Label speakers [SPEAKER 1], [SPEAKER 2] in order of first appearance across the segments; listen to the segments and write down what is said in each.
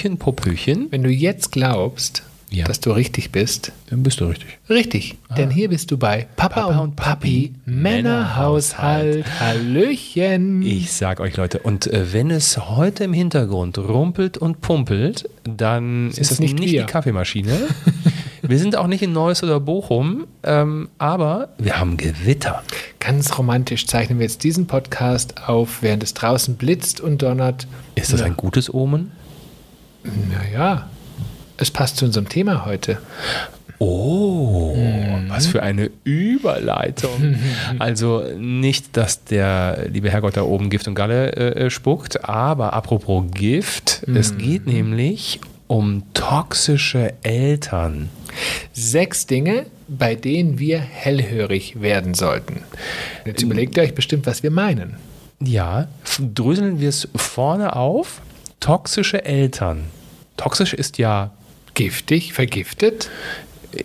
[SPEAKER 1] Hallöchen, Popöchen.
[SPEAKER 2] Wenn du jetzt glaubst,
[SPEAKER 1] Ja.
[SPEAKER 2] dass du richtig bist,
[SPEAKER 1] Dann bist du richtig.
[SPEAKER 2] richtig, denn hier bist du bei Papa,
[SPEAKER 1] Papa
[SPEAKER 2] und Papi, Männerhaushalt. Hallöchen.
[SPEAKER 1] Ich sag euch Leute, und äh, wenn es heute im Hintergrund rumpelt und pumpelt, dann ist das
[SPEAKER 2] nicht
[SPEAKER 1] nicht, die Kaffeemaschine. wir sind auch nicht in Neuss oder Bochum, ähm, aber wir haben Gewitter.
[SPEAKER 2] Ganz romantisch zeichnen wir jetzt diesen Podcast auf, während es draußen blitzt und donnert.
[SPEAKER 1] Ist das
[SPEAKER 2] ja.
[SPEAKER 1] ein gutes Omen?
[SPEAKER 2] Naja, es passt zu unserem Thema heute.
[SPEAKER 1] Oh, was für eine Überleitung. also nicht, dass der liebe Herrgott da oben Gift und Galle äh, äh, spuckt, aber apropos Gift, es geht nämlich um toxische Eltern.
[SPEAKER 2] Sechs Dinge, bei denen wir hellhörig werden sollten. Jetzt überlegt ihr euch bestimmt, was wir meinen.
[SPEAKER 1] Ja, dröseln wir es vorne auf. Toxische Eltern. Toxisch ist ja
[SPEAKER 2] Giftig, vergiftet.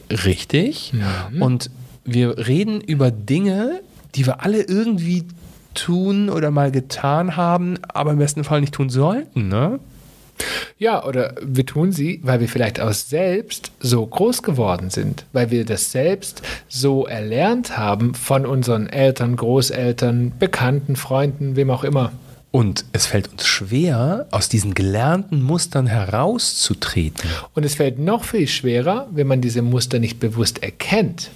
[SPEAKER 1] richtig. Und wir reden über Dinge, die wir alle irgendwie tun oder mal getan haben, aber im besten Fall nicht tun sollten, ne?
[SPEAKER 2] Ja, oder wir tun sie, weil wir vielleicht aus selbst so groß geworden sind, weil wir das selbst so erlernt haben von unseren Eltern, Großeltern, Bekannten, Freunden, wem auch immer.
[SPEAKER 1] Und es fällt uns schwer, aus diesen gelernten Mustern herauszutreten.
[SPEAKER 2] Und es fällt noch viel schwerer, wenn man diese Muster nicht bewusst erkennt.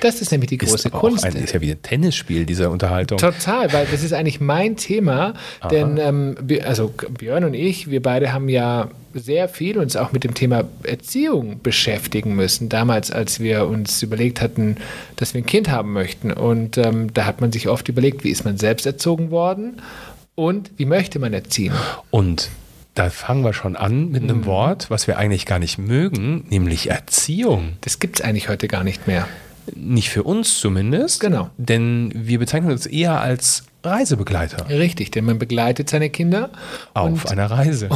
[SPEAKER 2] Das ist nämlich die große
[SPEAKER 1] ist,
[SPEAKER 2] Kunst.
[SPEAKER 1] Ein, ist ja wie ein Tennisspiel, diese Unterhaltung.
[SPEAKER 2] Total, weil das ist eigentlich mein Thema, denn ähm, also Björn und ich, wir beide haben ja sehr viel uns auch mit dem Thema Erziehung beschäftigen müssen. Damals, als wir uns überlegt hatten, dass wir ein Kind haben möchten. Und ähm, da hat man sich oft überlegt, wie ist man selbst erzogen worden und wie möchte man erziehen.
[SPEAKER 1] Und da fangen wir schon an mit
[SPEAKER 2] Mhm.
[SPEAKER 1] einem Wort, was wir eigentlich gar nicht mögen, nämlich Erziehung.
[SPEAKER 2] Das gibt es eigentlich heute gar nicht mehr.
[SPEAKER 1] Nicht für uns zumindest.
[SPEAKER 2] Genau.
[SPEAKER 1] Denn wir bezeichnen uns eher als Reisebegleiter
[SPEAKER 2] Richtig, denn man begleitet seine Kinder
[SPEAKER 1] auf
[SPEAKER 2] und,
[SPEAKER 1] einer Reise.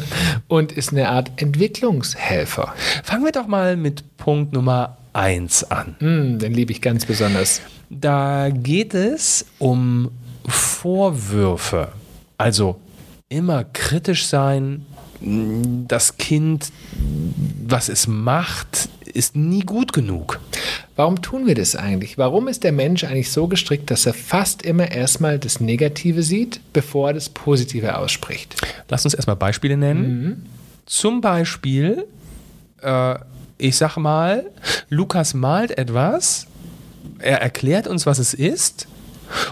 [SPEAKER 2] und ist eine Art Entwicklungshelfer.
[SPEAKER 1] Fangen wir doch mal mit Punkt Nummer 1 an.
[SPEAKER 2] Hm, den liebe ich ganz besonders.
[SPEAKER 1] Da geht es um Vorwürfe. Also immer kritisch sein. Das Kind, was es macht, ist nie gut genug.
[SPEAKER 2] Warum tun wir das eigentlich? Warum ist der Mensch eigentlich so gestrickt, dass er fast immer erstmal das Negative sieht, bevor er das Positive ausspricht?
[SPEAKER 1] Lass uns erstmal Beispiele nennen. Zum Beispiel, äh, ich sag mal, Lukas malt etwas, er erklärt uns, was es ist,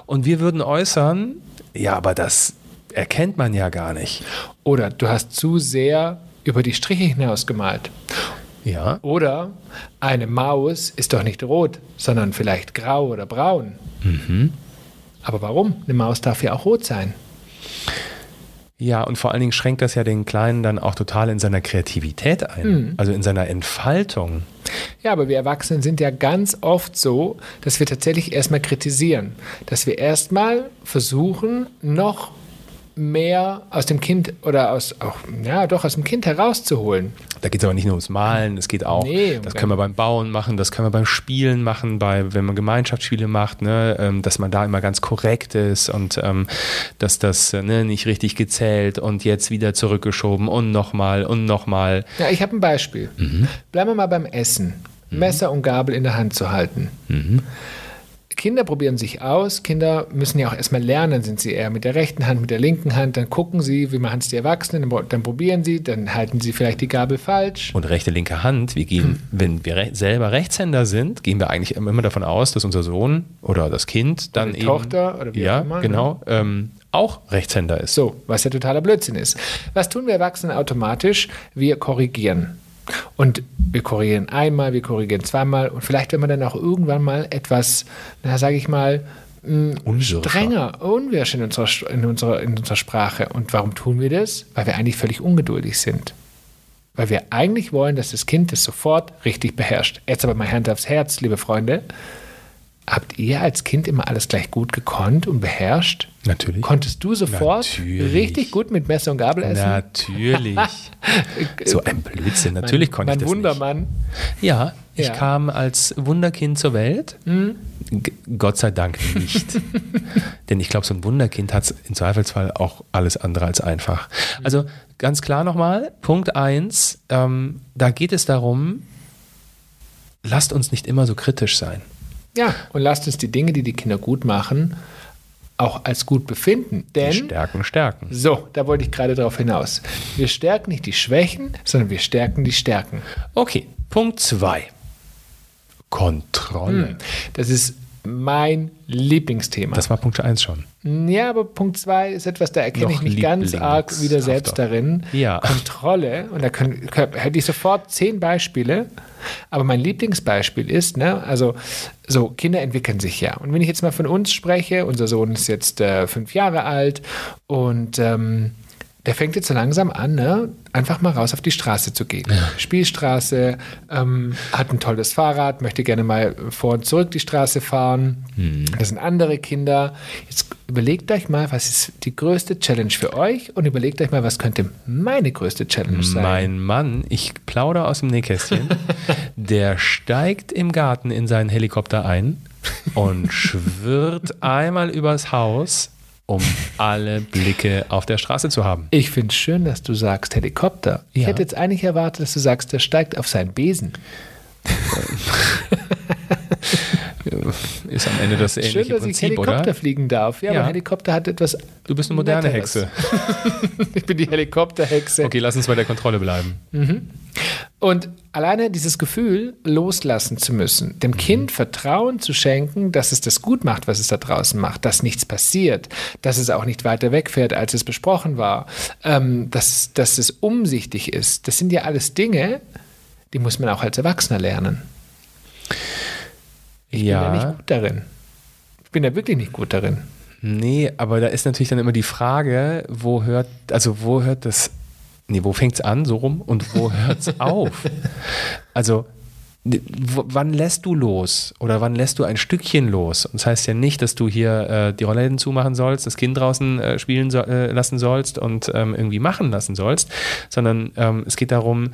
[SPEAKER 1] und wir würden äußern, ja, aber das erkennt man ja gar nicht.
[SPEAKER 2] Oder du hast zu sehr über die Striche hinaus gemalt.
[SPEAKER 1] Ja.
[SPEAKER 2] Oder eine Maus ist doch nicht rot, sondern vielleicht grau oder braun. Aber warum? Eine Maus darf ja auch rot sein.
[SPEAKER 1] Ja, und vor allen Dingen schränkt das ja den Kleinen dann auch total in seiner Kreativität ein, also in seiner Entfaltung.
[SPEAKER 2] Ja, aber wir Erwachsenen sind ja ganz oft so, dass wir tatsächlich erstmal kritisieren. Dass wir erstmal versuchen, noch mehr aus dem Kind oder aus, auch, ja, doch aus dem Kind herauszuholen.
[SPEAKER 1] Da geht es aber nicht nur ums Malen, es geht auch,
[SPEAKER 2] Nee,
[SPEAKER 1] das können wir beim Bauen machen, das können wir beim Spielen machen, bei, wenn man Gemeinschaftsspiele macht, ne, ähm, dass man da immer ganz korrekt ist und ähm, dass das äh, ne, nicht richtig gezählt und jetzt wieder zurückgeschoben und nochmal und nochmal.
[SPEAKER 2] Ja, ich habe ein Beispiel. Bleiben wir mal beim Essen. Messer und Gabel in der Hand zu halten. Kinder probieren sich aus. Kinder müssen ja auch erstmal lernen. Sind sie eher mit der rechten Hand, mit der linken Hand. Dann gucken sie, wie machen es die Erwachsenen. Dann, probieren sie. Dann halten sie vielleicht die Gabel falsch.
[SPEAKER 1] Und rechte, linke Hand, wir gehen, wenn wir re selber Rechtshänder sind, gehen wir eigentlich immer davon aus, dass unser Sohn oder das Kind dann
[SPEAKER 2] die
[SPEAKER 1] eben,
[SPEAKER 2] Tochter oder wie
[SPEAKER 1] ja,
[SPEAKER 2] auch immer, ne?
[SPEAKER 1] genau, ähm, auch Rechtshänder ist.
[SPEAKER 2] So, was ja totaler Blödsinn ist. Was tun wir Erwachsenen automatisch? Wir korrigieren. Und wir korrigieren einmal, wir korrigieren zweimal und vielleicht, wenn man dann auch irgendwann mal etwas, na, sage ich mal,
[SPEAKER 1] Unwirscher.
[SPEAKER 2] strenger, unwirsch in unserer, in, unserer, in unserer Sprache. Und warum tun wir das? Weil wir eigentlich völlig ungeduldig sind. Weil wir eigentlich wollen, dass das Kind das sofort richtig beherrscht. Jetzt aber mal Hand aufs Herz, liebe Freunde. Habt ihr als Kind immer alles gleich gut gekonnt und beherrscht?
[SPEAKER 1] Natürlich.
[SPEAKER 2] Konntest du sofort
[SPEAKER 1] Natürlich.
[SPEAKER 2] richtig gut mit Messer und Gabel essen?
[SPEAKER 1] Natürlich. so ein Blödsinn. Natürlich
[SPEAKER 2] mein,
[SPEAKER 1] konnte ich das
[SPEAKER 2] Wundermann.
[SPEAKER 1] nicht. Ja, Ich
[SPEAKER 2] Ja.
[SPEAKER 1] kam als Wunderkind zur Welt. G Gott sei Dank nicht. Denn ich glaube, so ein Wunderkind hat es im Zweifelsfall auch alles andere als einfach. Also ganz klar nochmal, Punkt 1, ähm, da geht es darum, lasst uns nicht immer so kritisch sein.
[SPEAKER 2] Ja, und lasst uns die Dinge, die die Kinder gut machen, auch als gut befinden.
[SPEAKER 1] Die
[SPEAKER 2] Denn,
[SPEAKER 1] Stärken stärken.
[SPEAKER 2] so, da wollte ich gerade darauf hinaus. Wir stärken nicht die Schwächen, sondern wir stärken die Stärken.
[SPEAKER 1] Okay, Punkt 2. Kontrolle.
[SPEAKER 2] Das ist mein Lieblingsthema.
[SPEAKER 1] Das war Punkt 1 schon.
[SPEAKER 2] Ja, aber Punkt 2 ist etwas, da erkenne
[SPEAKER 1] Noch
[SPEAKER 2] ich mich ganz arg wieder selbst darin.
[SPEAKER 1] Ja.
[SPEAKER 2] Kontrolle. Und da können, können, hätte ich sofort zehn Beispiele. Aber mein Lieblingsbeispiel ist, ne, also so, Kinder entwickeln sich ja. Und wenn ich jetzt mal von uns spreche, unser Sohn ist jetzt äh, fünf Jahre alt und ähm, der fängt jetzt so langsam an, ne, einfach mal raus auf die Straße zu gehen. Spielstraße, ähm, hat ein tolles Fahrrad, möchte gerne mal vor und zurück die Straße fahren. Das sind andere Kinder. Jetzt überlegt euch mal, was ist die größte Challenge für euch und überlegt euch mal, was könnte meine größte Challenge sein.
[SPEAKER 1] Mein Mann, ich plaudere aus dem Nähkästchen, der steigt im Garten in seinen Helikopter ein und schwirrt einmal übers Haus, um alle Blicke auf der Straße zu haben.
[SPEAKER 2] Ich finde es schön, dass du sagst Helikopter. Ich
[SPEAKER 1] Ja.
[SPEAKER 2] hätte jetzt eigentlich erwartet, dass du sagst, der steigt auf seinen Besen.
[SPEAKER 1] Ist am Ende das
[SPEAKER 2] Schön,
[SPEAKER 1] ähnliche
[SPEAKER 2] dass ich
[SPEAKER 1] Prinzip,
[SPEAKER 2] Helikopter
[SPEAKER 1] oder?
[SPEAKER 2] fliegen darf. Ja,
[SPEAKER 1] Ja.
[SPEAKER 2] aber Helikopter hat etwas.
[SPEAKER 1] Du bist eine moderne
[SPEAKER 2] Netteres.
[SPEAKER 1] Hexe.
[SPEAKER 2] Ich bin die Helikopterhexe.
[SPEAKER 1] Okay, lass uns bei der Kontrolle bleiben.
[SPEAKER 2] Und alleine dieses Gefühl, loslassen zu müssen, dem Kind Vertrauen zu schenken, dass es das gut macht, was es da draußen macht, dass nichts passiert, dass es auch nicht weiter wegfährt, als es besprochen war, ähm, dass, dass es umsichtig ist, das sind ja alles Dinge, die muss man auch als Erwachsener lernen. Ich bin ja nicht gut darin. Ich bin ja wirklich nicht gut darin.
[SPEAKER 1] Nee, aber da ist natürlich dann immer die Frage, wo hört, also wo hört das, nee, wo fängt es an, so rum, und wo hört es auf? Also, wann lässt du los? Oder wann lässt du ein Stückchen los? Und das heißt ja nicht, dass du hier äh, die Rollläden zumachen sollst, das Kind draußen äh, spielen so, äh, lassen sollst und ähm, irgendwie machen lassen sollst, sondern ähm, es geht darum,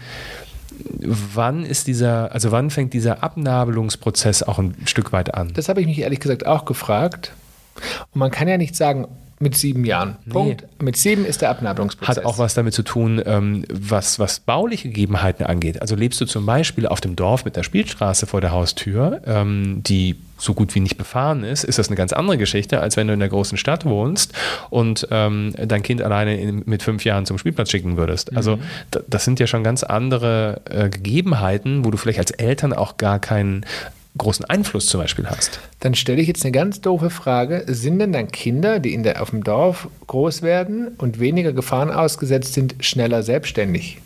[SPEAKER 1] wann ist dieser, also wann fängt dieser Abnabelungsprozess auch ein Stück weit an?
[SPEAKER 2] Das habe ich mich ehrlich gesagt auch gefragt. Und man kann ja nicht sagen, mit sieben Jahren. Punkt. Mit sieben ist der Abnabelungsprozess.
[SPEAKER 1] Hat auch was damit zu tun, ähm, was, was bauliche Gegebenheiten angeht. Also lebst du zum Beispiel auf dem Dorf mit der Spielstraße vor der Haustür, ähm, die so gut wie nicht befahren ist, ist das eine ganz andere Geschichte, als wenn du in der großen Stadt wohnst und ähm, dein Kind alleine in, mit fünf Jahren zum Spielplatz schicken würdest. Also d- das sind ja schon ganz andere äh, Gegebenheiten, wo du vielleicht als Eltern auch gar keinen großen Einfluss zum Beispiel hast.
[SPEAKER 2] Dann stelle ich jetzt eine ganz doofe Frage. Sind denn dann Kinder, die in der, auf dem Dorf groß werden und weniger Gefahren ausgesetzt sind, schneller selbstständig?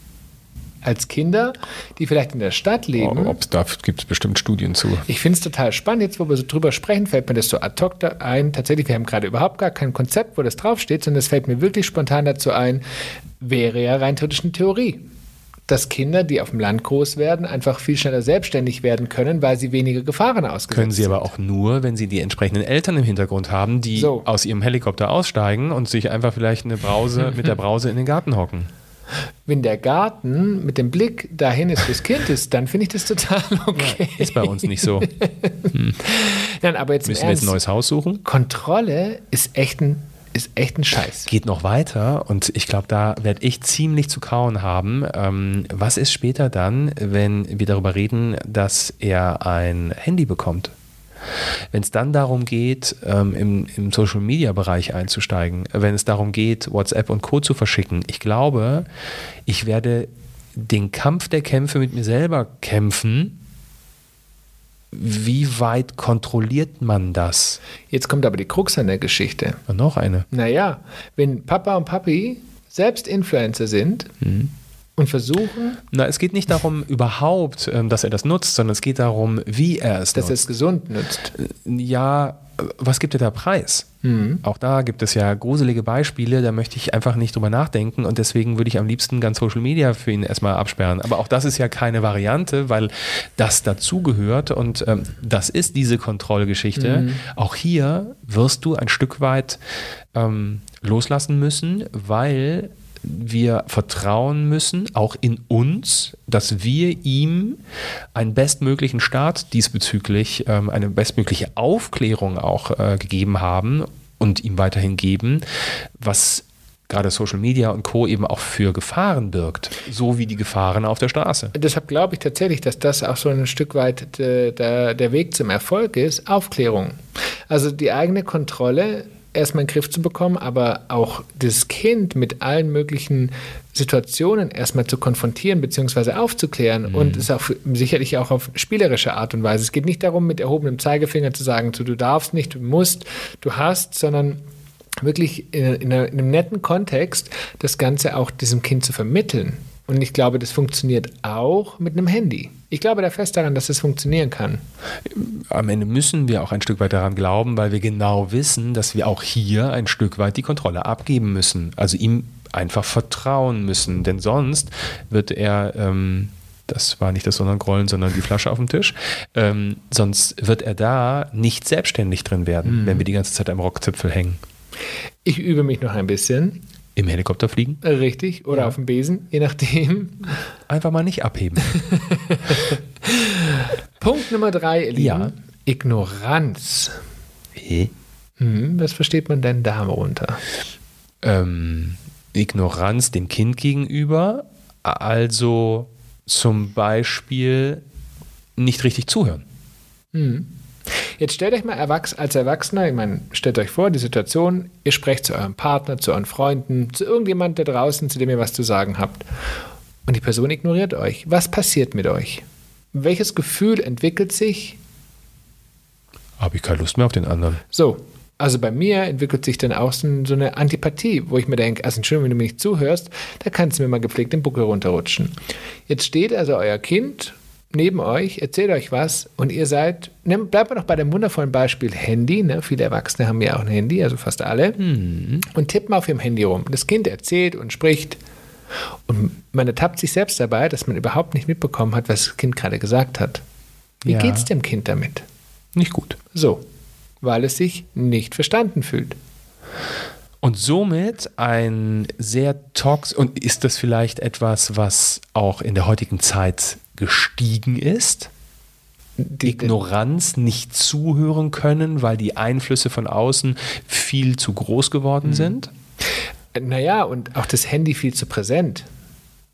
[SPEAKER 2] Als Kinder, die vielleicht in der Stadt leben.
[SPEAKER 1] Ob, da gibt es bestimmt Studien zu.
[SPEAKER 2] Ich finde es total spannend. Jetzt, wo wir so drüber sprechen, fällt mir das so ad hoc da ein. Tatsächlich, wir haben gerade überhaupt gar kein Konzept, wo das draufsteht, sondern es fällt mir wirklich spontan dazu ein, wäre ja rein theoretisch eine Theorie. Dass Kinder, die auf dem Land groß werden, einfach viel schneller selbstständig werden können, weil sie weniger Gefahren ausgesetzt
[SPEAKER 1] Können sie aber auch nur, wenn sie die entsprechenden Eltern im Hintergrund haben, die
[SPEAKER 2] So.
[SPEAKER 1] aus ihrem Helikopter aussteigen und sich einfach vielleicht eine Brause mit der Brause in den Garten hocken.
[SPEAKER 2] Wenn der Garten mit dem Blick dahin ist, wo das Kind ist, dann finde ich das total okay.
[SPEAKER 1] Ist bei uns nicht so.
[SPEAKER 2] Nein, aber jetzt
[SPEAKER 1] Müssen wir jetzt ein neues Haus suchen?
[SPEAKER 2] Kontrolle ist echt ein, ist echt ein Scheiß.
[SPEAKER 1] Geht noch weiter und ich glaube, da werde ich ziemlich zu kauen haben. Ähm, was ist später dann, wenn wir darüber reden, dass er ein Handy bekommt? Wenn es dann darum geht, ähm, im, im Social-Media-Bereich einzusteigen, wenn es darum geht, WhatsApp und Co. zu verschicken, ich glaube, ich werde den Kampf der Kämpfe mit mir selber kämpfen. Wie weit kontrolliert man das?
[SPEAKER 2] Jetzt kommt aber die Krux an der Geschichte.
[SPEAKER 1] Und noch eine.
[SPEAKER 2] Naja, wenn Papa und Papi selbst Influencer sind
[SPEAKER 1] Mhm.
[SPEAKER 2] Und versuchen,
[SPEAKER 1] Na, es geht nicht darum überhaupt, ähm, dass er das nutzt, sondern es geht darum, wie er es
[SPEAKER 2] dass er es
[SPEAKER 1] nutzt.
[SPEAKER 2] gesund nutzt.
[SPEAKER 1] Ja, äh, was gibt dir da preis?
[SPEAKER 2] Mhm.
[SPEAKER 1] Auch da gibt es ja gruselige Beispiele, da möchte ich einfach nicht drüber nachdenken und deswegen würde ich am liebsten ganz Social Media für ihn erstmal absperren. Aber auch das ist ja keine Variante, weil das dazugehört und ähm, das ist diese Kontrollgeschichte. Auch hier wirst du ein Stück weit ähm, loslassen müssen, weil wir vertrauen müssen, auch in uns, dass wir ihm einen bestmöglichen Start diesbezüglich, ähm, eine bestmögliche Aufklärung auch äh, gegeben haben und ihm weiterhin geben, was gerade Social Media und Co. eben auch für Gefahren birgt, so wie die Gefahren auf der Straße.
[SPEAKER 2] Deshalb glaube ich tatsächlich, dass das auch so ein Stück weit de, de, der Weg zum Erfolg ist, Aufklärung. Also die eigene Kontrolle erstmal in den Griff zu bekommen, aber auch das Kind mit allen möglichen Situationen erstmal zu konfrontieren bzw. aufzuklären mhm. und es auch sicherlich auch auf spielerische Art und Weise. Es geht nicht darum, mit erhobenem Zeigefinger zu sagen, du darfst nicht, du musst, du hast, sondern wirklich in, in, einem netten Kontext das Ganze auch diesem Kind zu vermitteln. Und ich glaube, das funktioniert auch mit einem Handy. Ich glaube da fest daran, dass es das funktionieren kann.
[SPEAKER 1] Am Ende müssen wir auch ein Stück weit daran glauben, weil wir genau wissen, dass wir auch hier ein Stück weit die Kontrolle abgeben müssen. Also ihm einfach vertrauen müssen. Denn sonst wird er. Ähm das war nicht das Sonnengrollen, sondern die Flasche auf dem Tisch. Ähm, sonst wird er da nicht selbstständig drin werden, mhm. wenn wir die ganze Zeit am Rockzipfel hängen.
[SPEAKER 2] Ich übe mich noch ein bisschen.
[SPEAKER 1] Im Helikopter fliegen?
[SPEAKER 2] Richtig, oder ja. auf dem Besen, je nachdem.
[SPEAKER 1] Einfach mal nicht abheben.
[SPEAKER 2] Punkt Nummer drei, Lieben. Ja. Ignoranz.
[SPEAKER 1] Wie?
[SPEAKER 2] Hm, was versteht man denn darunter?
[SPEAKER 1] Ähm, Ignoranz dem Kind gegenüber, also zum Beispiel nicht richtig zuhören.
[SPEAKER 2] Hm. Jetzt stellt euch mal als Erwachsener, ich meine, stellt euch vor, die Situation, ihr sprecht zu eurem Partner, zu euren Freunden, zu irgendjemand da draußen, zu dem ihr was zu sagen habt. Und die Person ignoriert euch. Was passiert mit euch? Welches Gefühl entwickelt sich?
[SPEAKER 1] Habe ich keine Lust mehr auf den anderen.
[SPEAKER 2] So, also bei mir entwickelt sich dann auch so eine Antipathie, wo ich mir denke, also schön, wenn du mir nicht zuhörst, da kannst du mir mal gepflegt den Buckel runterrutschen. Jetzt steht also euer Kind neben euch, erzählt euch was und ihr seid, ne, bleibt mal noch bei dem wundervollen Beispiel Handy, ne? viele Erwachsene haben ja auch ein Handy, also fast alle, mhm. und tippen auf ihrem Handy rum. Das Kind erzählt und spricht und man ertappt sich selbst dabei, dass man überhaupt nicht mitbekommen hat, was das Kind gerade gesagt hat. Wie ja. es dem Kind damit?
[SPEAKER 1] Nicht gut.
[SPEAKER 2] So, weil es sich nicht verstanden fühlt.
[SPEAKER 1] Und somit ein sehr tox und ist das vielleicht etwas, was auch in der heutigen Zeit gestiegen ist. Die Ignoranz, nicht zuhören können, weil die Einflüsse von außen viel zu groß geworden mhm. sind.
[SPEAKER 2] Naja, und auch das Handy viel zu präsent.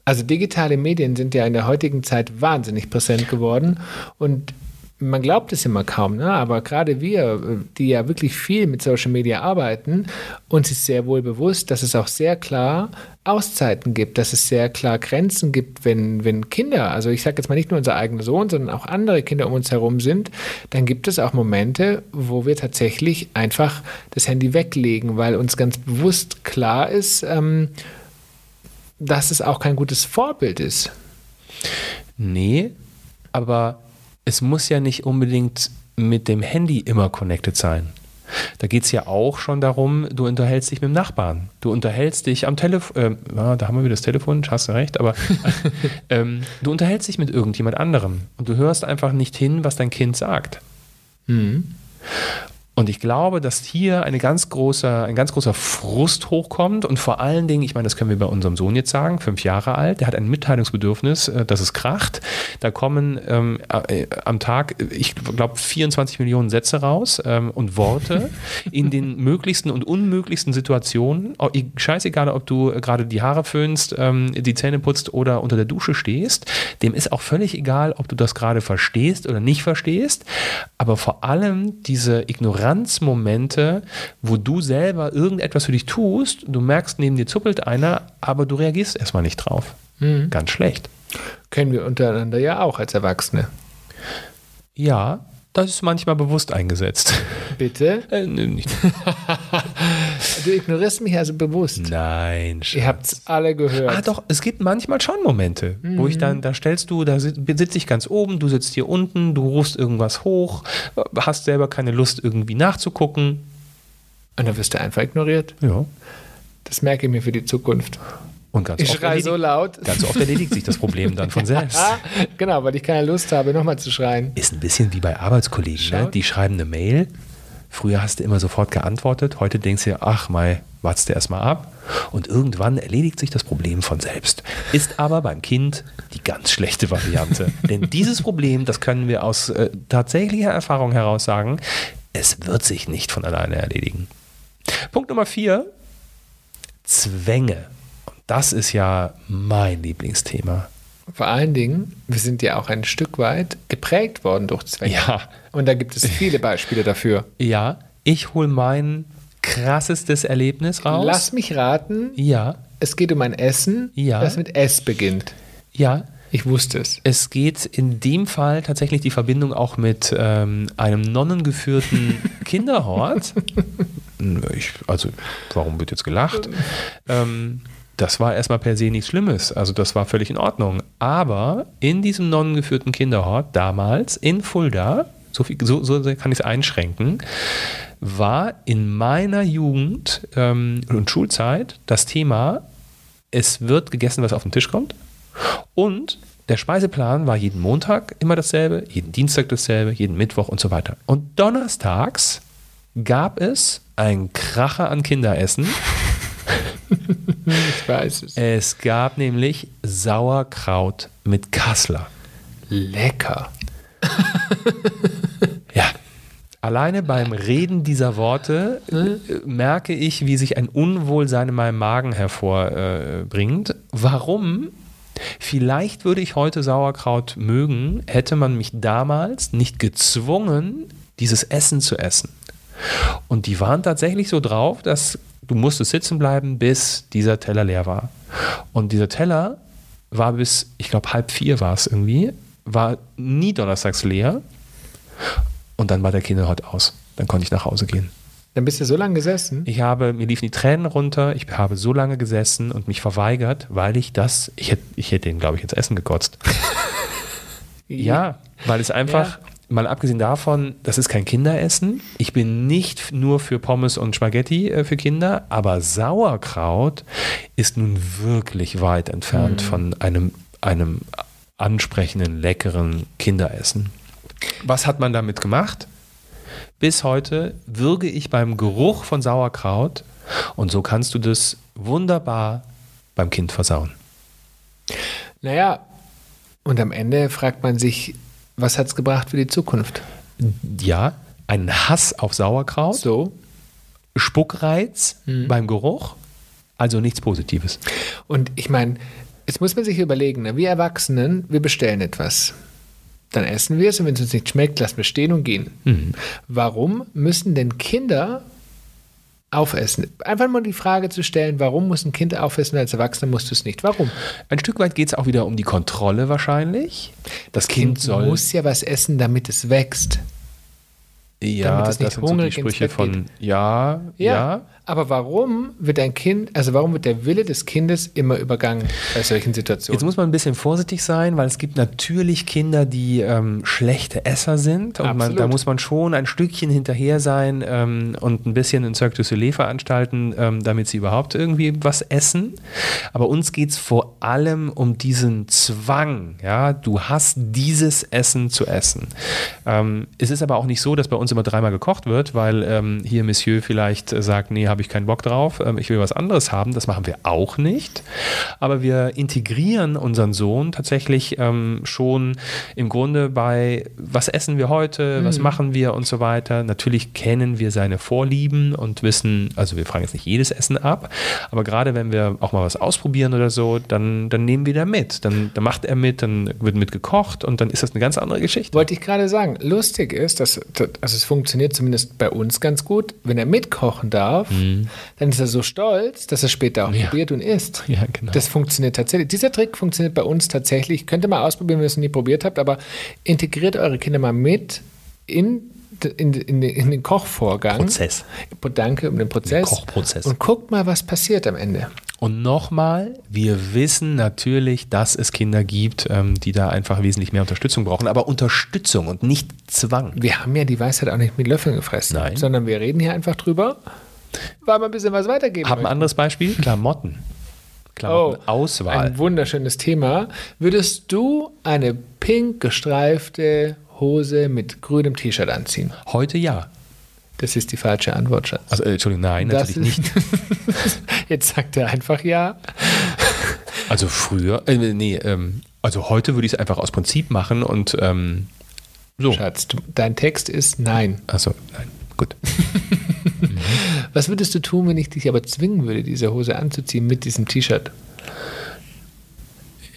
[SPEAKER 2] Also digitale Medien sind ja in der heutigen Zeit wahnsinnig präsent geworden und man glaubt es immer kaum, ne? aber gerade wir, die ja wirklich viel mit Social Media arbeiten, uns ist sehr wohl bewusst, dass es auch sehr klar Auszeiten gibt, dass es sehr klar Grenzen gibt, wenn, wenn Kinder, also ich sage jetzt mal nicht nur unser eigener Sohn, sondern auch andere Kinder um uns herum sind, dann gibt es auch Momente, wo wir tatsächlich einfach das Handy weglegen, weil uns ganz bewusst klar ist, ähm, dass es auch kein gutes Vorbild ist.
[SPEAKER 1] Nee, aber es muss ja nicht unbedingt mit dem Handy immer connected sein. Da geht es ja auch schon darum, du unterhältst dich mit dem Nachbarn. Du unterhältst dich am Telefon, äh, da haben wir wieder das Telefon, hast du recht, aber ähm, du unterhältst dich mit irgendjemand anderem und du hörst einfach nicht hin, was dein Kind sagt. Mhm. Und ich glaube, dass hier eine ganz große, ein ganz großer Frust hochkommt und vor allen Dingen, ich meine, das können wir bei unserem Sohn jetzt sagen, fünf Jahre alt, der hat ein Mitteilungsbedürfnis, äh, dass es kracht. Da kommen ähm, äh, am Tag, ich glaube, 24 Millionen Sätze raus ähm, und Worte in den möglichsten und unmöglichsten Situationen. Scheißegal, ob du gerade die Haare föhnst, ähm, die Zähne putzt oder unter der Dusche stehst. Dem ist auch völlig egal, ob du das gerade verstehst oder nicht verstehst. Aber vor allem diese Ignoranz Toleranzmomente, wo du selber irgendetwas für dich tust, du merkst, neben dir zuppelt einer, aber du reagierst erstmal nicht drauf. Mhm. Ganz schlecht.
[SPEAKER 2] Kennen wir untereinander ja auch als Erwachsene.
[SPEAKER 1] Ja, das ist manchmal bewusst eingesetzt.
[SPEAKER 2] Bitte?
[SPEAKER 1] Äh, nicht.
[SPEAKER 2] du ignorierst mich also bewusst.
[SPEAKER 1] Nein, Schatz.
[SPEAKER 2] Ihr habt es alle gehört.
[SPEAKER 1] Ah, doch, es gibt manchmal schon Momente, mhm. wo ich dann, da stellst du, da sitze ich ganz oben, du sitzt hier unten, du rufst irgendwas hoch, hast selber keine Lust, irgendwie nachzugucken.
[SPEAKER 2] Und dann wirst du einfach ignoriert.
[SPEAKER 1] Ja.
[SPEAKER 2] Das merke ich mir für die Zukunft.
[SPEAKER 1] Und ganz
[SPEAKER 2] ich schreie so laut.
[SPEAKER 1] Ganz oft erledigt sich das Problem dann von selbst.
[SPEAKER 2] genau, weil ich keine Lust habe, nochmal zu schreien.
[SPEAKER 1] Ist ein bisschen wie bei Arbeitskollegen. Ne? Die schreiben eine Mail. Früher hast du immer sofort geantwortet. Heute denkst du dir, ach, mal, wartest du erstmal ab. Und irgendwann erledigt sich das Problem von selbst. Ist aber beim Kind die ganz schlechte Variante. Denn dieses Problem, das können wir aus äh, tatsächlicher Erfahrung heraus sagen, es wird sich nicht von alleine erledigen. Punkt Nummer vier, Zwänge. Und das ist ja mein Lieblingsthema.
[SPEAKER 2] Vor allen Dingen, wir sind ja auch ein Stück weit geprägt worden durch Zwänge.
[SPEAKER 1] Ja.
[SPEAKER 2] Und da gibt es viele Beispiele dafür.
[SPEAKER 1] Ja, ich hole mein krassestes Erlebnis raus.
[SPEAKER 2] Lass mich raten,
[SPEAKER 1] ja,
[SPEAKER 2] es geht um ein Essen,
[SPEAKER 1] Ja.
[SPEAKER 2] das mit S beginnt.
[SPEAKER 1] ja.
[SPEAKER 2] Ich wusste es.
[SPEAKER 1] Es geht in dem Fall tatsächlich die Verbindung auch mit ähm, einem nonnengeführten Kinderhort. Ich, also, warum wird jetzt gelacht? Ähm, das war erstmal per se nichts Schlimmes. Also, das war völlig in Ordnung. Aber in diesem nonnengeführten Kinderhort damals in Fulda, so, viel, so, so kann ich es einschränken, war in meiner Jugend ähm, und Schulzeit das Thema, es wird gegessen, was auf den Tisch kommt. Und der Speiseplan war jeden Montag immer dasselbe, jeden Dienstag dasselbe, jeden Mittwoch und so weiter. Und donnerstags gab es ein Kracher an Kinderessen.
[SPEAKER 2] Ich weiß es.
[SPEAKER 1] Es gab nämlich Sauerkraut mit Kassler.
[SPEAKER 2] Lecker.
[SPEAKER 1] Ja. Alleine beim Reden dieser Worte äh, merke ich, wie sich ein Unwohlsein in meinem Magen hervorbringt. Warum? Vielleicht würde ich heute Sauerkraut mögen, hätte man mich damals nicht gezwungen, dieses Essen zu essen. Und die waren tatsächlich so drauf, dass du musstest sitzen bleiben, bis dieser Teller leer war. Und dieser Teller war bis, ich glaube, halb vier war es irgendwie, war nie donnerstags leer. Und dann war der Kinderhort aus. Dann konnte ich nach Hause gehen.
[SPEAKER 2] Dann bist du so lange gesessen.
[SPEAKER 1] Ich habe, mir liefen die Tränen runter, ich habe so lange gesessen und mich verweigert, weil ich das, ich hätte, ich hätte den, glaube ich, ins Essen gekotzt. Ja, weil es einfach, mal abgesehen davon, das ist kein Kinderessen. Ich bin nicht nur für Pommes und Spaghetti äh, für Kinder, aber Sauerkraut ist nun wirklich weit entfernt von einem, einem ansprechenden, leckeren Kinderessen. Was hat man damit gemacht? Bis heute würge ich beim Geruch von Sauerkraut und so kannst du das wunderbar beim Kind versauen.
[SPEAKER 2] Naja, und am Ende fragt man sich, was hat es gebracht für die Zukunft?
[SPEAKER 1] Ja, ein Hass auf Sauerkraut,
[SPEAKER 2] So.
[SPEAKER 1] Spuckreiz beim Geruch, also nichts Positives.
[SPEAKER 2] Und ich meine, jetzt muss man sich überlegen, ne? wir Erwachsenen, wir bestellen etwas. Dann essen wir es und wenn es uns nicht schmeckt, lassen wir stehen und gehen. Warum müssen denn Kinder aufessen? Einfach mal die Frage zu stellen, warum muss ein Kind aufessen, als Erwachsener musst du es nicht? Warum?
[SPEAKER 1] Ein Stück weit geht es auch wieder um die Kontrolle wahrscheinlich. Das Kind, soll.
[SPEAKER 2] muss ja was essen, damit es wächst.
[SPEAKER 1] ja,
[SPEAKER 2] damit es nicht
[SPEAKER 1] das sind so die Sprüche von ja, ja,
[SPEAKER 2] Aber warum wird ein Kind, also warum wird der Wille des Kindes immer übergangen bei solchen Situationen?
[SPEAKER 1] Jetzt muss man ein bisschen vorsichtig sein, weil es gibt natürlich Kinder, die ähm, schlechte Esser sind. Und man, da muss man schon ein Stückchen hinterher sein ähm, und ein bisschen in Cirque du Soleil veranstalten, ähm, damit sie überhaupt irgendwie was essen. Aber uns geht es vor allem um diesen Zwang. Ja? Du hast dieses Essen zu essen. Ähm, es ist aber auch nicht so, dass bei uns immer dreimal gekocht wird, weil ähm, hier Monsieur vielleicht sagt, nee, habe ich keinen Bock drauf, ähm, ich will was anderes haben. Das machen wir auch nicht. Aber wir integrieren unseren Sohn tatsächlich ähm, schon im Grunde bei, was essen wir heute, was machen wir und so weiter. Natürlich kennen wir seine Vorlieben und wissen, also wir fragen jetzt nicht jedes Essen ab, aber gerade wenn wir auch mal was ausprobieren oder so, dann, dann nehmen wir da mit. Dann, dann macht er mit, dann wird mit gekocht und dann ist das eine ganz andere Geschichte.
[SPEAKER 2] Wollte ich gerade sagen, lustig ist, dass, dass also es funktioniert zumindest bei uns ganz gut. Wenn er mitkochen darf, dann ist er so stolz, dass er später auch
[SPEAKER 1] Mhm. Ja.
[SPEAKER 2] probiert und isst.
[SPEAKER 1] Ja, genau.
[SPEAKER 2] Das funktioniert tatsächlich. Dieser Trick funktioniert bei uns tatsächlich. Könnt ihr mal ausprobieren, wenn ihr es nie probiert habt, aber integriert eure Kinder mal mit in, in, in, den- in den Kochvorgang.
[SPEAKER 1] Prozess.
[SPEAKER 2] Danke um den Prozess.
[SPEAKER 1] Kochprozess.
[SPEAKER 2] Und guckt mal, was passiert am Ende.
[SPEAKER 1] Und nochmal, wir wissen natürlich, dass es Kinder gibt, ähm, die da einfach wesentlich mehr Unterstützung brauchen, aber Unterstützung und nicht Zwang.
[SPEAKER 2] Wir haben ja die Weisheit auch nicht mit Löffeln gefressen,
[SPEAKER 1] Nein.
[SPEAKER 2] sondern wir reden hier einfach drüber, weil wir ein bisschen was weitergeben
[SPEAKER 1] Haben ein anderes Beispiel? Klamotten. Klamottenauswahl.
[SPEAKER 2] Oh, Ein wunderschönes Thema. Würdest du eine pink gestreifte Hose mit grünem T-Shirt anziehen?
[SPEAKER 1] Heute ja.
[SPEAKER 2] Das ist die falsche Antwort, Schatz.
[SPEAKER 1] Also, äh, Entschuldigung, nein,
[SPEAKER 2] Das
[SPEAKER 1] natürlich nicht.
[SPEAKER 2] Jetzt sagt er einfach ja.
[SPEAKER 1] Also früher, äh, nee, ähm, also heute würde ich es einfach aus Prinzip machen und ähm, so.
[SPEAKER 2] Schatz, du, dein Text ist nein.
[SPEAKER 1] Achso, nein, gut.
[SPEAKER 2] Was würdest du tun, wenn ich dich aber zwingen würde, diese Hose anzuziehen mit diesem T-Shirt?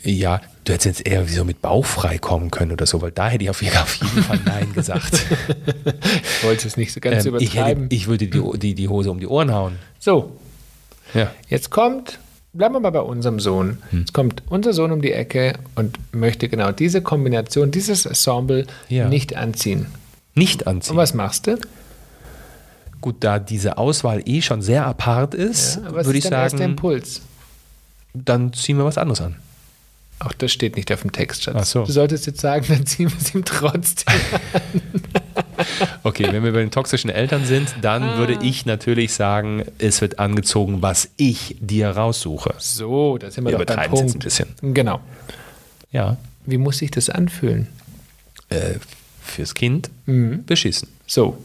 [SPEAKER 1] Ja, du hättest jetzt eher wie so mit Bauch frei kommen können oder so, weil da hätte ich auf jeden, Fall Nein gesagt.
[SPEAKER 2] Ich wollte es nicht so ganz
[SPEAKER 1] ähm, ich, hätte,
[SPEAKER 2] übertreiben.
[SPEAKER 1] ich würde die, die, die Hose um die Ohren hauen.
[SPEAKER 2] so,
[SPEAKER 1] Ja.
[SPEAKER 2] jetzt kommt, bleiben wir mal bei unserem Sohn.
[SPEAKER 1] Hm.
[SPEAKER 2] Jetzt kommt unser Sohn um die Ecke und möchte genau diese Kombination, dieses Ensemble
[SPEAKER 1] Ja.
[SPEAKER 2] nicht anziehen.
[SPEAKER 1] Nicht anziehen.
[SPEAKER 2] Und was machst du?
[SPEAKER 1] Gut, da diese Auswahl eh schon sehr apart ist,
[SPEAKER 2] Ja, was
[SPEAKER 1] würde
[SPEAKER 2] ist
[SPEAKER 1] ich sagen,
[SPEAKER 2] Impuls?
[SPEAKER 1] dann ziehen wir was anderes an.
[SPEAKER 2] Auch das steht nicht auf dem Text, Schatz.
[SPEAKER 1] Ach so.
[SPEAKER 2] Du solltest jetzt sagen, dann ziehen wir es ihm trotzdem.
[SPEAKER 1] Okay, wenn wir bei den toxischen Eltern sind, dann
[SPEAKER 2] Ah.
[SPEAKER 1] würde ich natürlich sagen, es wird angezogen, was ich dir raussuche.
[SPEAKER 2] So, da sind wir
[SPEAKER 1] Wir
[SPEAKER 2] doch beim
[SPEAKER 1] es jetzt ein
[SPEAKER 2] Punkt.
[SPEAKER 1] bisschen.
[SPEAKER 2] Genau.
[SPEAKER 1] Ja,
[SPEAKER 2] Wie muss sich das anfühlen?
[SPEAKER 1] äh, fürs Kind
[SPEAKER 2] Mhm.
[SPEAKER 1] beschissen.
[SPEAKER 2] So,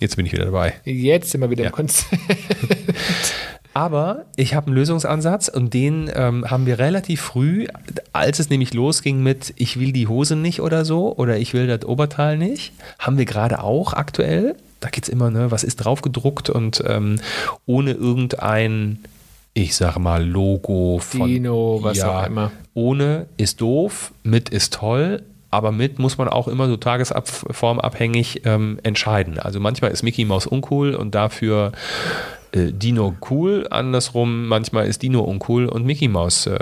[SPEAKER 1] Jetzt bin ich wieder dabei.
[SPEAKER 2] jetzt sind wir wieder
[SPEAKER 1] Ja.
[SPEAKER 2] im Konzept.
[SPEAKER 1] Aber ich habe einen Lösungsansatz und den ähm, haben wir relativ früh, als es nämlich losging mit ich will die Hose nicht oder so oder ich will das Oberteil nicht, haben wir gerade auch aktuell. Da geht es immer, ne, was ist drauf gedruckt und ähm, ohne irgendein, ich sag mal, Logo von
[SPEAKER 2] Dino, was auch immer.
[SPEAKER 1] Ohne ist doof, mit ist toll. Aber mit muss man auch immer so tagesformabhängig ähm, entscheiden. Also manchmal ist Mickey Mouse uncool und dafür äh, Dino cool. Andersrum, manchmal ist Dino uncool und Mickey Mouse äh,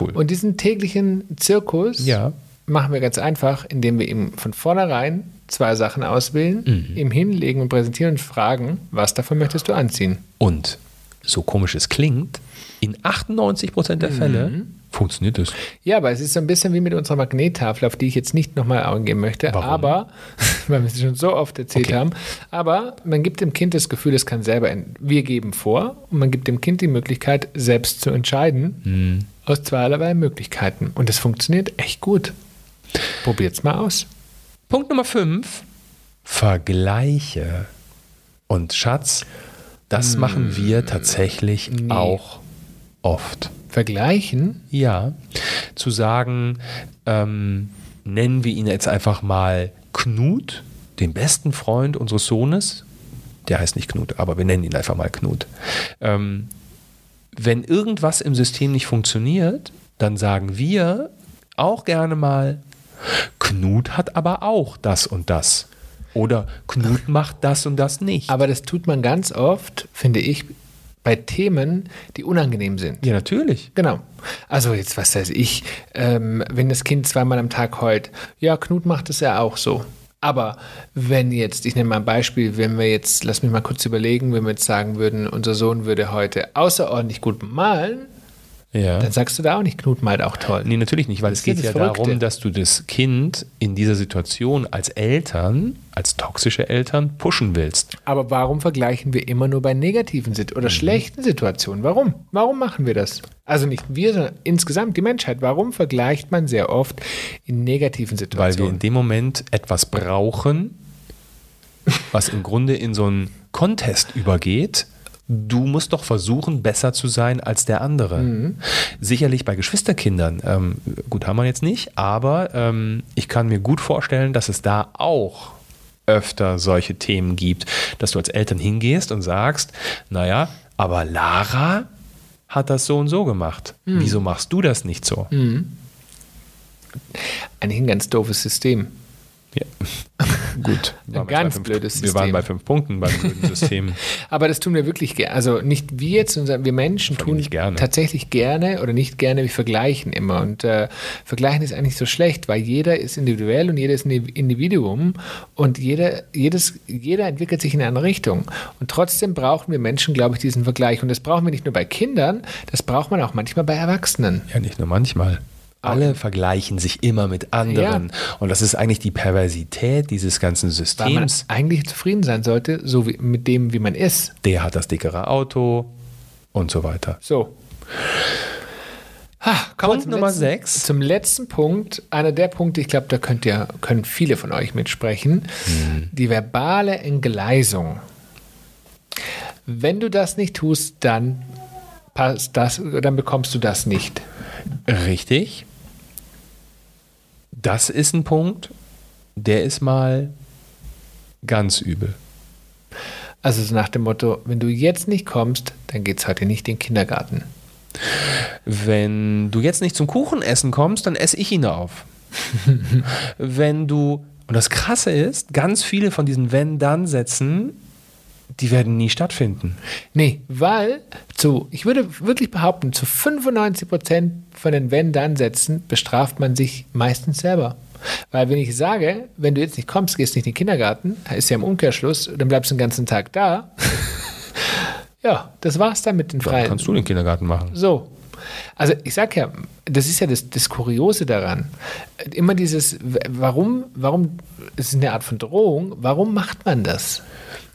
[SPEAKER 1] cool.
[SPEAKER 2] Und diesen täglichen Zirkus
[SPEAKER 1] Ja.
[SPEAKER 2] machen wir ganz einfach, indem wir ihm von vornherein zwei Sachen auswählen,
[SPEAKER 1] Mhm.
[SPEAKER 2] ihm hinlegen und präsentieren und fragen, was davon möchtest du anziehen?
[SPEAKER 1] Und so komisch es klingt, in 98% der Fälle
[SPEAKER 2] Mhm.
[SPEAKER 1] Funktioniert es.
[SPEAKER 2] Ja, aber es ist so ein bisschen wie mit unserer Magnettafel, auf die ich jetzt nicht nochmal eingehen möchte.
[SPEAKER 1] Warum?
[SPEAKER 2] Aber, weil wir es schon so oft erzählt
[SPEAKER 1] Okay.
[SPEAKER 2] haben, aber man gibt dem Kind das Gefühl, es kann selber, wir geben vor und man gibt dem Kind die Möglichkeit, selbst zu entscheiden
[SPEAKER 1] Hm.
[SPEAKER 2] aus zweierlei Möglichkeiten. Und es funktioniert echt gut. Probiert's mal aus.
[SPEAKER 1] Punkt Nummer 5. Vergleiche. Und Schatz, das machen wir tatsächlich
[SPEAKER 2] Nee.
[SPEAKER 1] auch oft.
[SPEAKER 2] Vergleichen?
[SPEAKER 1] Ja, zu sagen, ähm, nennen wir ihn jetzt einfach mal Knut, den besten Freund unseres Sohnes. Der heißt nicht Knut, aber wir nennen ihn einfach mal Knut. Ähm, wenn irgendwas im System nicht funktioniert, dann sagen wir auch gerne mal, Knut hat aber auch das und das. Oder Knut macht das und das nicht.
[SPEAKER 2] Aber das tut man ganz oft, finde ich, bei Themen, die unangenehm sind.
[SPEAKER 1] ja, natürlich.
[SPEAKER 2] Genau. Also jetzt, was weiß ich, ähm, wenn das Kind zweimal am Tag heult, ja, Knut macht es ja auch so. Aber wenn jetzt, ich nehme mal ein Beispiel, wenn wir jetzt, lass mich mal kurz überlegen, wenn wir jetzt sagen würden, unser Sohn würde heute außerordentlich gut malen,
[SPEAKER 1] Ja.
[SPEAKER 2] dann sagst du da auch nicht, Knut malt auch toll.
[SPEAKER 1] Nee, natürlich nicht, weil es
[SPEAKER 2] Das ist
[SPEAKER 1] geht ja
[SPEAKER 2] Verrückte.
[SPEAKER 1] darum, dass du das Kind in dieser Situation als Eltern, als toxische Eltern pushen willst.
[SPEAKER 2] Aber warum vergleichen wir immer nur bei negativen Sit oder schlechten Situationen? Warum? Warum machen wir das? Also nicht wir, sondern insgesamt die Menschheit. Warum vergleicht man sehr oft in negativen
[SPEAKER 1] Weil wir
[SPEAKER 2] Situationen?
[SPEAKER 1] in dem Moment etwas brauchen, was im Grunde in so einen Contest übergeht. Du musst doch versuchen, besser zu sein als der andere. Sicherlich bei Geschwisterkindern, ähm, gut haben wir jetzt nicht, aber ähm, ich kann mir gut vorstellen, dass es da auch öfter solche Themen gibt, dass du als Eltern hingehst und sagst, naja, aber Lara hat das so und so gemacht. Wieso machst du das nicht so?
[SPEAKER 2] Eigentlich ein ganz doofes System.
[SPEAKER 1] Ja. Gut. Wir
[SPEAKER 2] ganz
[SPEAKER 1] bei fünf,
[SPEAKER 2] blödes
[SPEAKER 1] Wir waren
[SPEAKER 2] System.
[SPEAKER 1] bei fünf Punkten beim blöden System.
[SPEAKER 2] Aber das tun wir wirklich gerne. Also nicht wir jetzt, sondern wir Menschen tun
[SPEAKER 1] gerne.
[SPEAKER 2] tatsächlich gerne oder nicht gerne, wir vergleichen immer. Und äh, vergleichen ist eigentlich so schlecht, weil jeder ist individuell und jeder ist ein Individuum und jeder, jedes, jeder entwickelt sich in eine Richtung. Und trotzdem brauchen wir Menschen, glaube ich, diesen Vergleich. Und das brauchen wir nicht nur bei Kindern, das braucht man auch manchmal bei Erwachsenen.
[SPEAKER 1] ja, nicht nur manchmal. Alle vergleichen sich immer mit anderen. Und das ist eigentlich die Perversität dieses ganzen
[SPEAKER 2] Weil man
[SPEAKER 1] Systems.
[SPEAKER 2] eigentlich zufrieden sein sollte, so wie mit dem, wie man ist.
[SPEAKER 1] Der hat das dickere Auto und so weiter.
[SPEAKER 2] So. Ha, kommen wir
[SPEAKER 1] Punkt Nummer
[SPEAKER 2] letzten,
[SPEAKER 1] sechs.
[SPEAKER 2] Zum letzten Punkt, einer der Punkte, ich glaube, da könnt ihr, können viele von euch mitsprechen.
[SPEAKER 1] Hm.
[SPEAKER 2] Die verbale Entgleisung. wenn du das nicht tust, dann passt das, dann bekommst du das nicht.
[SPEAKER 1] Richtig. Das ist ein Punkt, der ist mal ganz übel.
[SPEAKER 2] Also so nach dem Motto, wenn du jetzt nicht kommst, dann geht es heute nicht in den Kindergarten.
[SPEAKER 1] Wenn du jetzt nicht zum Kuchenessen kommst, dann esse ich ihn auf. wenn du, und das Krasse ist, ganz viele von diesen Wenn-Dann-Sätzen, die werden nie stattfinden.
[SPEAKER 2] Nee, weil zu, ich würde wirklich behaupten, zu 95 Prozent von den Wenn-Dann-Sätzen bestraft man sich meistens selber. Weil wenn ich sage, wenn du jetzt nicht kommst, gehst nicht in den Kindergarten, ist ja im Umkehrschluss, dann bleibst du den ganzen Tag da. ja, das war's dann mit den Freien.
[SPEAKER 1] Dann kannst du den Kindergarten machen.
[SPEAKER 2] So. Also ich sag ja, das ist ja das, das Kuriose daran. Immer dieses, warum, warum, es ist eine Art von Drohung, warum macht man das?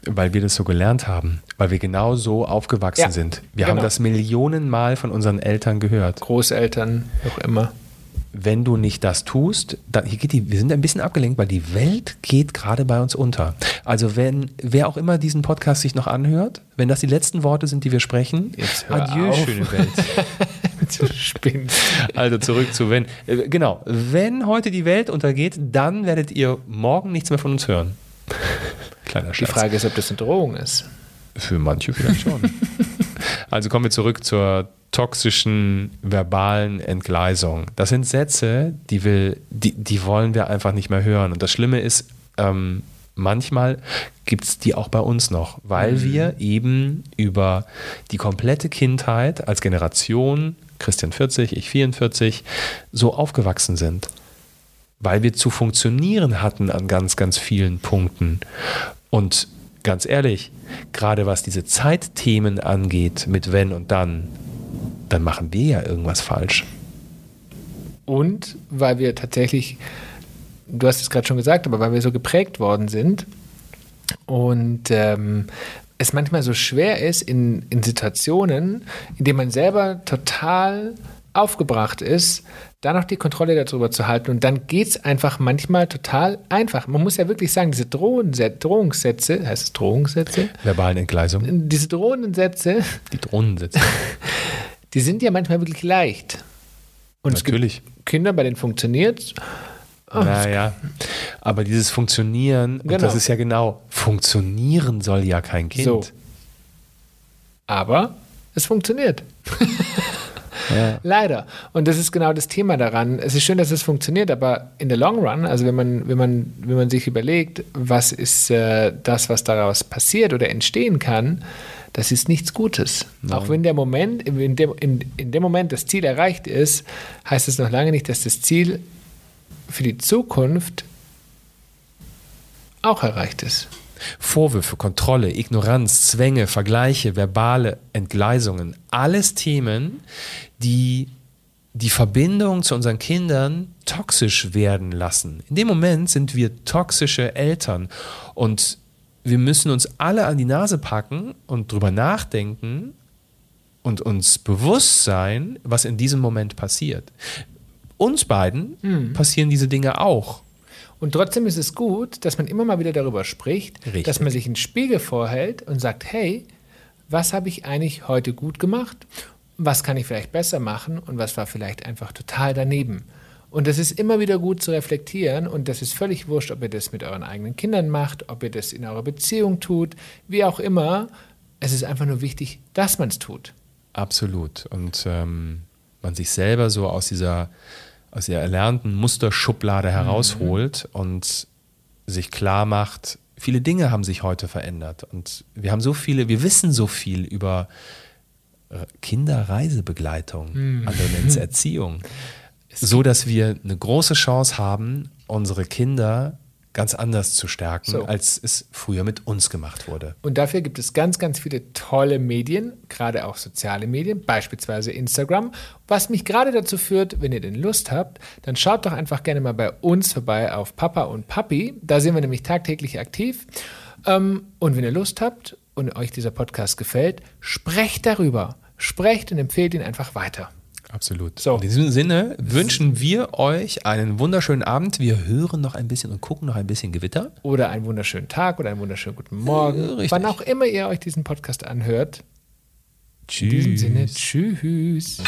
[SPEAKER 1] Weil wir das so gelernt haben, weil wir genau so aufgewachsen
[SPEAKER 2] Ja,
[SPEAKER 1] sind. Wir
[SPEAKER 2] genau.
[SPEAKER 1] haben das Millionenmal von unseren Eltern gehört.
[SPEAKER 2] Großeltern, noch immer.
[SPEAKER 1] Wenn du nicht das tust, dann hier geht die, wir sind ein bisschen abgelenkt, weil die Welt geht gerade bei uns unter. Also wenn wer auch immer diesen Podcast sich noch anhört, wenn das die letzten Worte sind, die wir sprechen,
[SPEAKER 2] Jetzt hör
[SPEAKER 1] adieu,
[SPEAKER 2] auf.
[SPEAKER 1] schöne Welt. Also zurück zu wenn. Äh, Genau, wenn heute die Welt untergeht, dann werdet ihr morgen nichts mehr von uns hören. Kleiner
[SPEAKER 2] Die
[SPEAKER 1] Scherz.
[SPEAKER 2] Frage ist, ob das eine Drohung ist.
[SPEAKER 1] Für manche vielleicht schon. also kommen wir zurück zur toxischen verbalen Entgleisung. Das sind Sätze, die, will, die, die wollen wir einfach nicht mehr hören. Und das Schlimme ist, ähm, manchmal gibt es die auch bei uns noch, weil wir eben über die komplette Kindheit als Generation, Christian 40, ich 44, so aufgewachsen sind. Weil wir zu funktionieren hatten an ganz, ganz vielen Punkten. Und ganz ehrlich, gerade was diese Zeitthemen angeht, mit wenn und dann, dann machen wir ja irgendwas falsch.
[SPEAKER 2] Und weil wir tatsächlich, du hast es gerade schon gesagt, aber weil wir so geprägt worden sind und ähm, es manchmal so schwer ist in, in Situationen, in denen man selber total aufgebracht ist, da noch die Kontrolle darüber zu halten. Und dann geht es einfach manchmal total einfach. Man muss ja wirklich sagen, diese Drohungssätze, heißt es Drohungssätze?
[SPEAKER 1] Verbalen Entgleisung.
[SPEAKER 2] Diese drohenden Sätze,
[SPEAKER 1] Die Drohnen sitzen.
[SPEAKER 2] die sind ja manchmal wirklich leicht. Und
[SPEAKER 1] Natürlich.
[SPEAKER 2] Kinder, bei denen funktioniert
[SPEAKER 1] Naja, aber dieses Funktionieren, und
[SPEAKER 2] Genau.
[SPEAKER 1] das ist ja genau, funktionieren soll ja kein Kind.
[SPEAKER 2] So. Aber es funktioniert.
[SPEAKER 1] Ja.
[SPEAKER 2] Leider. Und das ist genau das Thema daran. Es ist schön, dass es funktioniert, aber in the long run, also wenn man, wenn man, wenn man sich überlegt, was ist äh, das, was daraus passiert oder entstehen kann, das ist nichts Gutes. Auch wenn der Moment, in dem, in, in dem Moment das Ziel erreicht ist, heißt es noch lange nicht, dass das Ziel für die Zukunft auch erreicht ist.
[SPEAKER 1] Vorwürfe, Kontrolle, Ignoranz, Zwänge, Vergleiche, verbale Entgleisungen, alles Themen, die die Verbindung zu unseren Kindern toxisch werden lassen. In dem Moment sind wir toxische Eltern und wir müssen uns alle an die Nase packen und drüber nachdenken und uns bewusst sein, was in diesem Moment passiert. Uns beiden passieren diese Dinge auch.
[SPEAKER 2] Und trotzdem ist es gut, dass man immer mal wieder darüber spricht,
[SPEAKER 1] Richtig.
[SPEAKER 2] dass man sich einen Spiegel vorhält und sagt, hey, was habe ich eigentlich heute gut gemacht? Was kann ich vielleicht besser machen und was war vielleicht einfach total daneben? Und das ist immer wieder gut zu reflektieren und das ist völlig wurscht, ob ihr das mit euren eigenen Kindern macht, ob ihr das in eurer Beziehung tut, wie auch immer. Es ist einfach nur wichtig, dass man es tut.
[SPEAKER 1] Absolut. Und ähm, man sich selber so aus dieser, aus der erlernten Musterschublade herausholt und sich klar macht, viele Dinge haben sich heute verändert. Und wir haben so viele, wir wissen so viel über äh, Kinderreisebegleitung, andere nennen es Erziehung. So dass wir eine große Chance haben, unsere Kinder ganz anders zu stärken,
[SPEAKER 2] So.
[SPEAKER 1] als es früher mit uns gemacht wurde.
[SPEAKER 2] Und dafür gibt es ganz, ganz viele tolle Medien, gerade auch soziale Medien, beispielsweise Instagram. Was mich gerade dazu führt, wenn ihr denn Lust habt, dann schaut doch einfach gerne mal bei uns vorbei auf Papa und Papi. Da sind wir nämlich tagtäglich aktiv. Ähm, und wenn ihr Lust habt und euch dieser Podcast gefällt, sprecht darüber. Sprecht und empfehlt ihn einfach weiter.
[SPEAKER 1] Absolut.
[SPEAKER 2] So.
[SPEAKER 1] In diesem Sinne wünschen wir euch einen wunderschönen Abend. Wir hören noch ein bisschen und gucken noch ein bisschen Gewitter.
[SPEAKER 2] Oder einen wunderschönen Tag oder einen wunderschönen guten Morgen.
[SPEAKER 1] Äh, richtig.
[SPEAKER 2] Wann auch immer ihr euch diesen Podcast anhört.
[SPEAKER 1] Tschüss.
[SPEAKER 2] In diesem Sinne, tschüss.